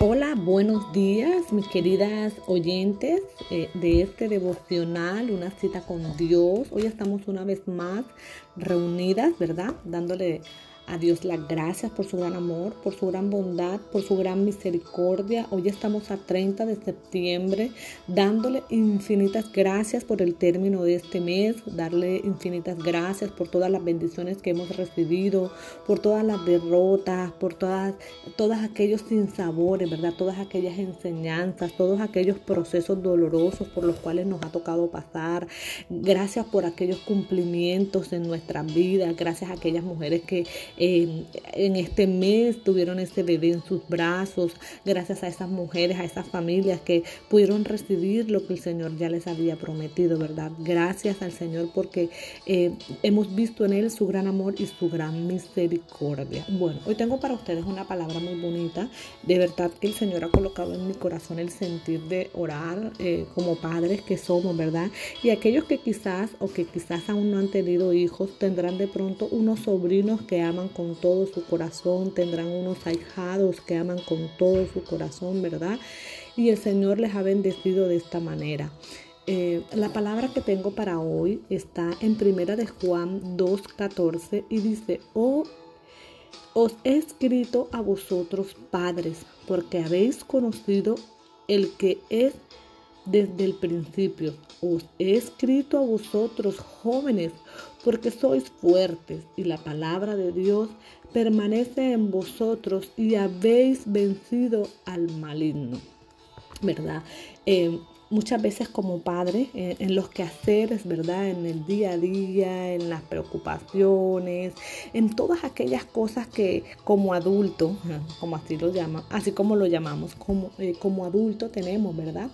Hola, buenos días, mis queridas oyentes eh, de este devocional, una cita con Dios. Hoy estamos una vez más reunidas, ¿verdad? Dándole a Dios las gracias por su gran amor, por su gran bondad, por su gran misericordia. Hoy estamos a 30 de septiembre, dándole infinitas gracias por el término de este mes, darle infinitas gracias por todas las bendiciones que hemos recibido, por todas las derrotas, por todas, todos aquellos sinsabores, ¿verdad? Todas aquellas enseñanzas, todos aquellos procesos dolorosos por los cuales nos ha tocado pasar. Gracias por aquellos cumplimientos en nuestra vida, gracias a aquellas mujeres que en este mes tuvieron ese bebé en sus brazos, gracias a esas mujeres, a esas familias que pudieron recibir lo que el Señor ya les había prometido, ¿verdad? Gracias al Señor porque eh, hemos visto en Él su gran amor y su gran misericordia. Bueno, hoy tengo para ustedes una palabra muy bonita. De verdad que el Señor ha colocado en mi corazón el sentir de orar eh, como padres que somos, ¿verdad? Y aquellos que quizás o que quizás aún no han tenido hijos tendrán de pronto unos sobrinos que aman con todo su corazón, tendrán unos ahijados que aman con todo su corazón, ¿verdad? Y el Señor les ha bendecido de esta manera. Eh, la palabra que tengo para hoy está en Primera de Juan 2.14 y dice, oh, os he escrito a vosotros padres, porque habéis conocido el que es desde el principio. Os he escrito a vosotros jóvenes, porque sois fuertes y la palabra de Dios permanece en vosotros y habéis vencido al maligno. ¿Verdad? Eh, muchas veces como padres, eh, en los quehaceres, ¿verdad? En el día a día, en las preocupaciones, en todas aquellas cosas que como adulto, como así lo llaman, así como lo llamamos, como, eh, como adulto tenemos, ¿verdad?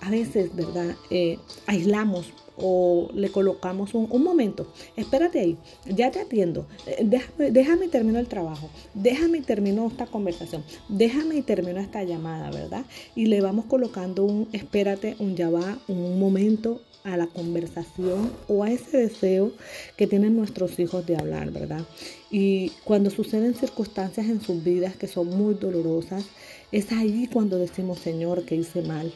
A veces, ¿verdad? aislamos o le colocamos un, momento, espérate ahí, ya te atiendo, eh, déjame, déjame termino el trabajo, déjame y termino esta conversación, déjame y termino esta llamada, ¿verdad? Y le vamos colocando un espérate, un ya va, un momento a la conversación o a ese deseo que tienen nuestros hijos de hablar, ¿verdad? Y cuando suceden circunstancias en sus vidas que son muy dolorosas, es ahí cuando decimos, Señor, que hice mal,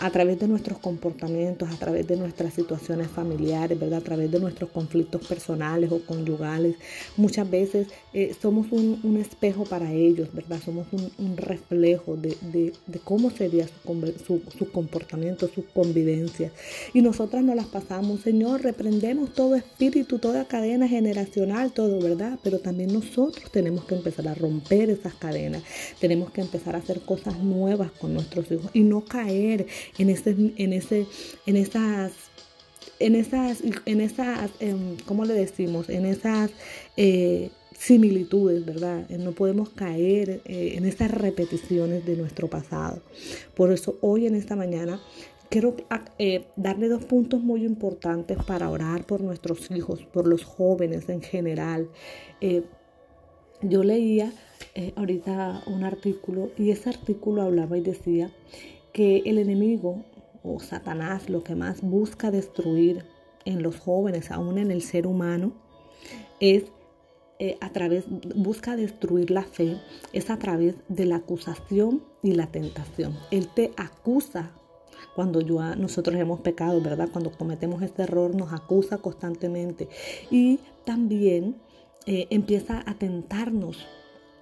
a través de nuestros comportamientos, a través de nuestras situaciones familiares, ¿verdad? A través de nuestros conflictos personales o conyugales. Muchas veces eh, somos un, espejo para ellos, ¿verdad? Somos un, reflejo de, cómo sería su, su, comportamiento, su convivencia. Y nosotras nos las pasamos, Señor, reprendemos todo espíritu, toda cadena generacional, todo, ¿verdad? Pero también nosotros tenemos que empezar a romper esas cadenas. Tenemos que empezar a hacer cosas nuevas con nuestros hijos y no caer en, ese, en, ese, en esas en esas, en esas em, ¿cómo le decimos? En esas eh, similitudes, ¿verdad? No podemos caer eh, en esas repeticiones de nuestro pasado. Por eso hoy en esta mañana quiero eh, darle dos puntos muy importantes para orar por nuestros hijos, por los jóvenes en general. yo leía ahorita un artículo y ese artículo hablaba y decía que el enemigo o Satanás lo que más busca destruir en los jóvenes, aún en el ser humano, es eh, a través, busca destruir la fe, es a través de la acusación y la tentación. Él te acusa cuando yo, nosotros hemos pecado, ¿verdad? Cuando cometemos este error nos acusa constantemente y también eh, empieza a tentarnos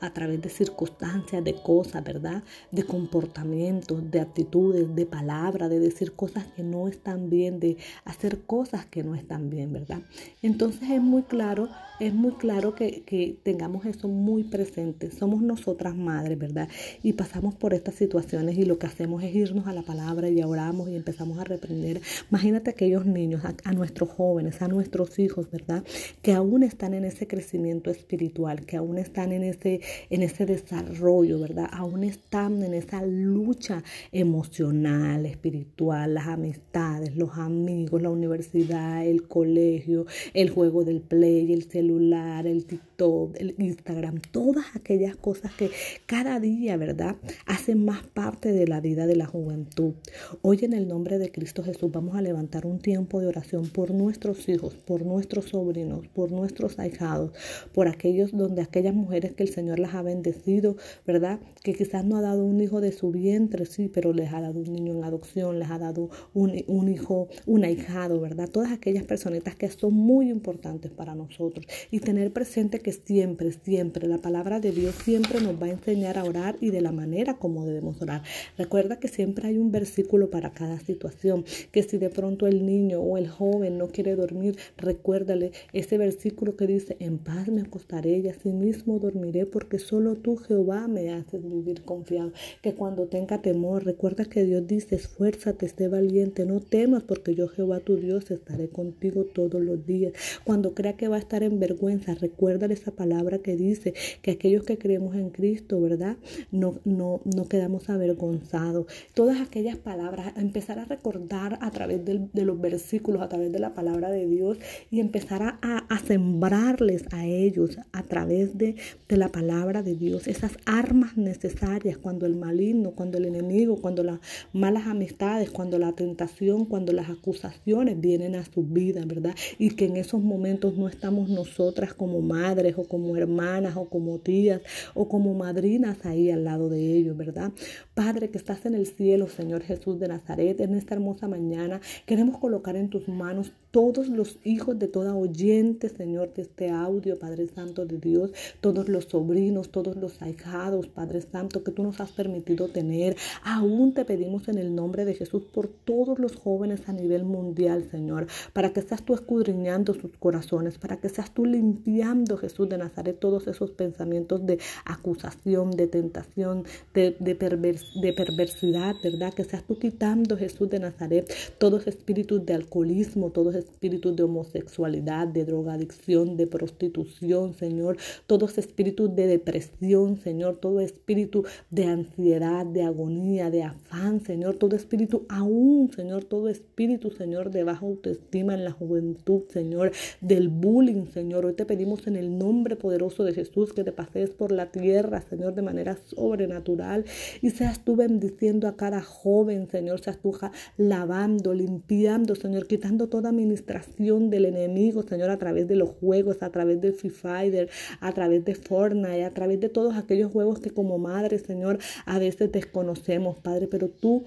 a través de circunstancias, de cosas, ¿verdad? De comportamientos, de actitudes, de palabras, de decir cosas que no están bien, de hacer cosas que no están bien, ¿verdad? Entonces es muy claro, es muy claro que, que tengamos eso muy presente. Somos nosotras madres, ¿verdad? Y pasamos por estas situaciones y lo que hacemos es irnos a la palabra y oramos y empezamos a reprender. Imagínate aquellos niños, a, a nuestros jóvenes, a nuestros hijos, ¿verdad? Que aún están en ese crecimiento espiritual, que aún están en ese en ese desarrollo, ¿verdad? Aún están en esa lucha emocional, espiritual, las amistades, los amigos, la universidad, el colegio, el juego del play, el celular, el TikTok, el Instagram, todas aquellas cosas que cada día, ¿verdad?, hacen más parte de la vida de la juventud. Hoy en el nombre de Cristo Jesús vamos a levantar un tiempo de oración por nuestros hijos, por nuestros sobrinos, por nuestros ahijados, por aquellos donde aquellas mujeres que el Señor las ha bendecido, ¿verdad? Que quizás no ha dado un hijo de su vientre, sí, pero les ha dado un niño en adopción, les ha dado un, un hijo, un ahijado, ¿verdad? Todas aquellas personitas que son muy importantes para nosotros. Y tener presente que siempre, siempre, la palabra de Dios siempre nos va a enseñar a orar y de la manera como debemos orar. Recuerda que siempre hay un versículo para cada situación, que si de pronto el niño o el joven no quiere dormir, recuérdale ese versículo que dice, en paz me acostaré y así mismo dormiré porque solo tú, Jehová, me haces vivir confiado. Que cuando tenga temor, recuerda que Dios dice, esfuérzate, esté valiente, no temas porque yo, Jehová, tu Dios, estaré contigo todos los días. Cuando crea que va a estar en vergüenza, recuerda esa palabra que dice que aquellos que creemos en Cristo, ¿verdad? No, no, no quedamos avergonzados. Todas aquellas palabras, empezar a recordar a través de los versículos, a través de la palabra de Dios y empezar a, a sembrarles a ellos a través de, de la palabra de Dios esas armas necesarias cuando el maligno, cuando el enemigo, cuando las malas amistades, cuando la tentación, cuando las acusaciones vienen a su vida, ¿verdad? Y que en esos momentos no estamos nosotras como madres o como hermanas o como tías o como madrinas ahí al lado de ellos, ¿verdad? Padre que estás en el cielo, Señor Jesús de Nazaret, en esta hermosa mañana, queremos colocar en tus manos todos los hijos de toda oyente, Señor, de este audio, Padre Santo de Dios, todos los sobrinos, todos los ahijados, Padre Santo, que tú nos has permitido tener. Aún te pedimos en el nombre de Jesús por todos los jóvenes a nivel mundial, Señor, para que seas tú escudriñando sus corazones, para que seas tú limpiando, Jesús de Nazaret, todos esos pensamientos de acusación, de tentación, de, de, perversidad, ¿verdad? Que seas tú quitando, Jesús de Nazaret, todos espíritus de alcoholismo, todos espíritus de homosexualidad, de drogadicción, de prostitución, Señor, todos espíritus de depresión, Señor, todo espíritu de ansiedad, de agonía, de afán, Señor, todo espíritu aún, Señor, todo espíritu, Señor, de baja autoestima en la juventud, Señor, del bullying, Señor. Hoy te pedimos en el nombre poderoso de Jesús que te pases por la tierra, Señor, de manera sobrenatural. Y seas tú bendiciendo a cada joven, Señor, seas tú lavando, limpiando, Señor, quitando toda mi administración del enemigo, Señor, a través de los juegos, a través de Free Fighter, a través de Fortnite, a través de todos aquellos juegos que como madre, Señor, a veces desconocemos, Padre, pero tú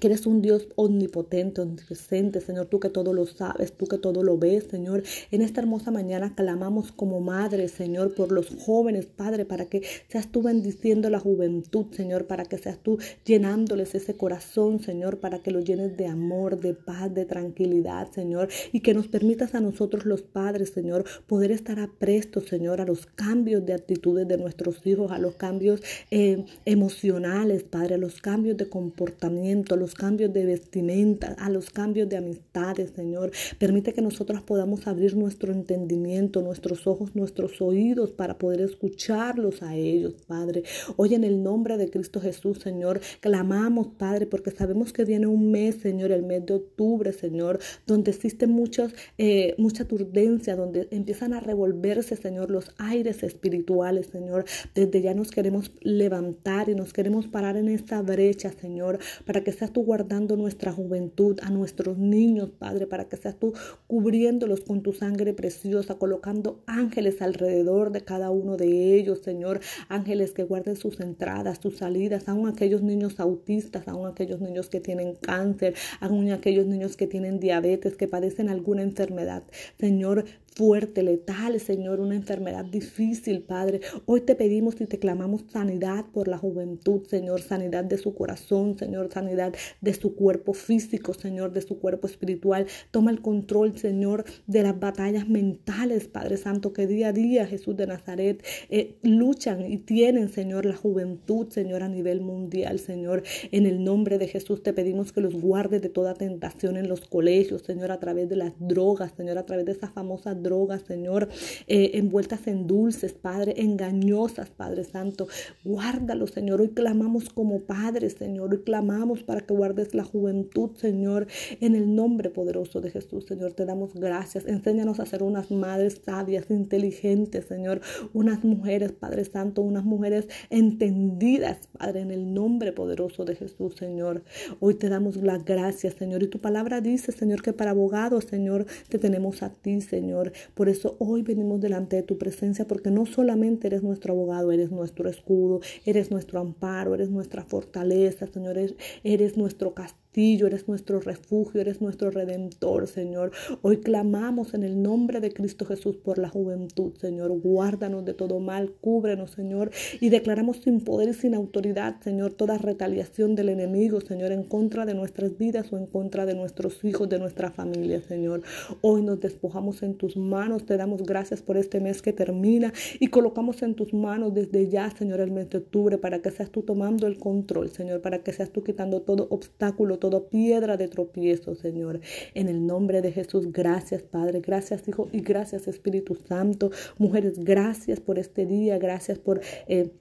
que eres un Dios omnipotente, omnipresente, Señor, tú que todo lo sabes, tú que todo lo ves, Señor. En esta hermosa mañana clamamos como madre, Señor, por los jóvenes, Padre, para que seas tú bendiciendo la juventud, Señor, para que seas tú llenándoles ese corazón, Señor, para que lo llenes de amor, de paz, de tranquilidad, Señor, y que nos permitas a nosotros los padres, Señor, poder estar aprestos, Señor, a los cambios de actitudes de nuestros hijos, a los cambios eh, emocionales, Padre, a los cambios de comportamiento, los cambios de vestimenta, a los cambios de amistades, Señor. Permite que nosotros podamos abrir nuestro entendimiento, nuestros ojos, nuestros oídos para poder escucharlos a ellos, Padre. Hoy en el nombre de Cristo Jesús, Señor, clamamos, Padre, porque sabemos que viene un mes, Señor, el mes de octubre, Señor, donde existe muchos, eh, mucha turdencia, donde empiezan a revolverse, Señor, los aires espirituales, Señor. Desde ya nos queremos levantar y nos queremos parar en esta brecha, Señor, para que seas tú guardando nuestra juventud, a nuestros niños, Padre, para que seas tú cubriéndolos con tu sangre preciosa, colocando ángeles alrededor de cada uno de ellos, Señor, ángeles que guarden sus entradas, sus salidas, aún aquellos niños autistas, aún aquellos niños que tienen cáncer, aún aquellos niños que tienen diabetes, que padecen alguna enfermedad. Señor, fuerte, letal, Señor, una enfermedad difícil, Padre. Hoy te pedimos y te clamamos sanidad por la juventud, Señor, sanidad de su corazón, Señor, sanidad de su cuerpo físico, Señor, de su cuerpo espiritual. Toma el control, Señor, de las batallas mentales, Padre Santo, que día a día, Jesús de Nazaret, eh, luchan y tienen, Señor, la juventud, Señor, a nivel mundial, Señor. En el nombre de Jesús te pedimos que los guardes de toda tentación en los colegios, Señor, a través de las drogas, Señor, a través de esas famosas drogas, Señor, eh, envueltas en dulces, Padre, engañosas, Padre Santo. Guárdalo, Señor. Hoy clamamos como Padre, Señor. Hoy clamamos para que guardes la juventud, Señor, en el nombre poderoso de Jesús, Señor. Te damos gracias. Enséñanos a ser unas madres sabias, inteligentes, Señor. Unas mujeres, Padre Santo, unas mujeres entendidas, Padre, en el nombre poderoso de Jesús, Señor. Hoy te damos las gracias, Señor. Y tu palabra dice, Señor, que para abogados, Señor, te tenemos a ti, Señor. Por eso hoy venimos delante de tu presencia, porque no solamente eres nuestro abogado, eres nuestro escudo, eres nuestro amparo, eres nuestra fortaleza, Señor, eres, nuestro castigo eres nuestro refugio, eres nuestro redentor, Señor. Hoy clamamos en el nombre de Cristo Jesús por la juventud, Señor. Guárdanos de todo mal, cúbrenos, Señor. Y declaramos sin poder y sin autoridad, Señor, toda retaliación del enemigo, Señor, en contra de nuestras vidas o en contra de nuestros hijos, de nuestra familia, Señor. Hoy nos despojamos en tus manos, te damos gracias por este mes que termina y colocamos en tus manos desde ya, Señor, el mes de octubre, para que seas tú tomando el control, Señor, para que seas tú quitando todo obstáculo, toda piedra de tropiezo, Señor. En el nombre de Jesús, gracias, Padre, gracias, Hijo, y gracias, Espíritu Santo. Mujeres, gracias por este día, gracias por... Eh,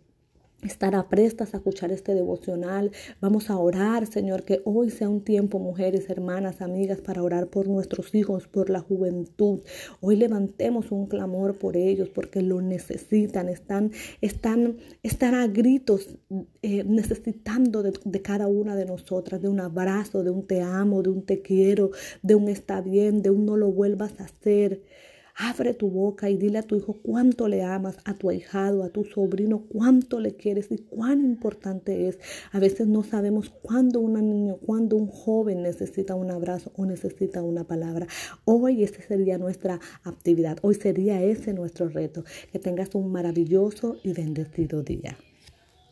estar aprestas a escuchar este devocional. Vamos a orar, Señor, que hoy sea un tiempo, mujeres, hermanas, amigas, para orar por nuestros hijos, por la juventud. Hoy levantemos un clamor por ellos porque lo necesitan, están, están, están a gritos eh, necesitando de, de, cada una de nosotras, de un abrazo, de un te amo, de un te quiero, de un está bien, de un no lo vuelvas a hacer. Abre tu boca y dile a tu hijo cuánto le amas, a tu ahijado, a tu sobrino, cuánto le quieres y cuán importante es. A veces no sabemos cuándo un niño, cuándo un joven necesita un abrazo o necesita una palabra. Hoy esa sería nuestra actividad, hoy sería ese nuestro reto. Que tengas un maravilloso y bendecido día.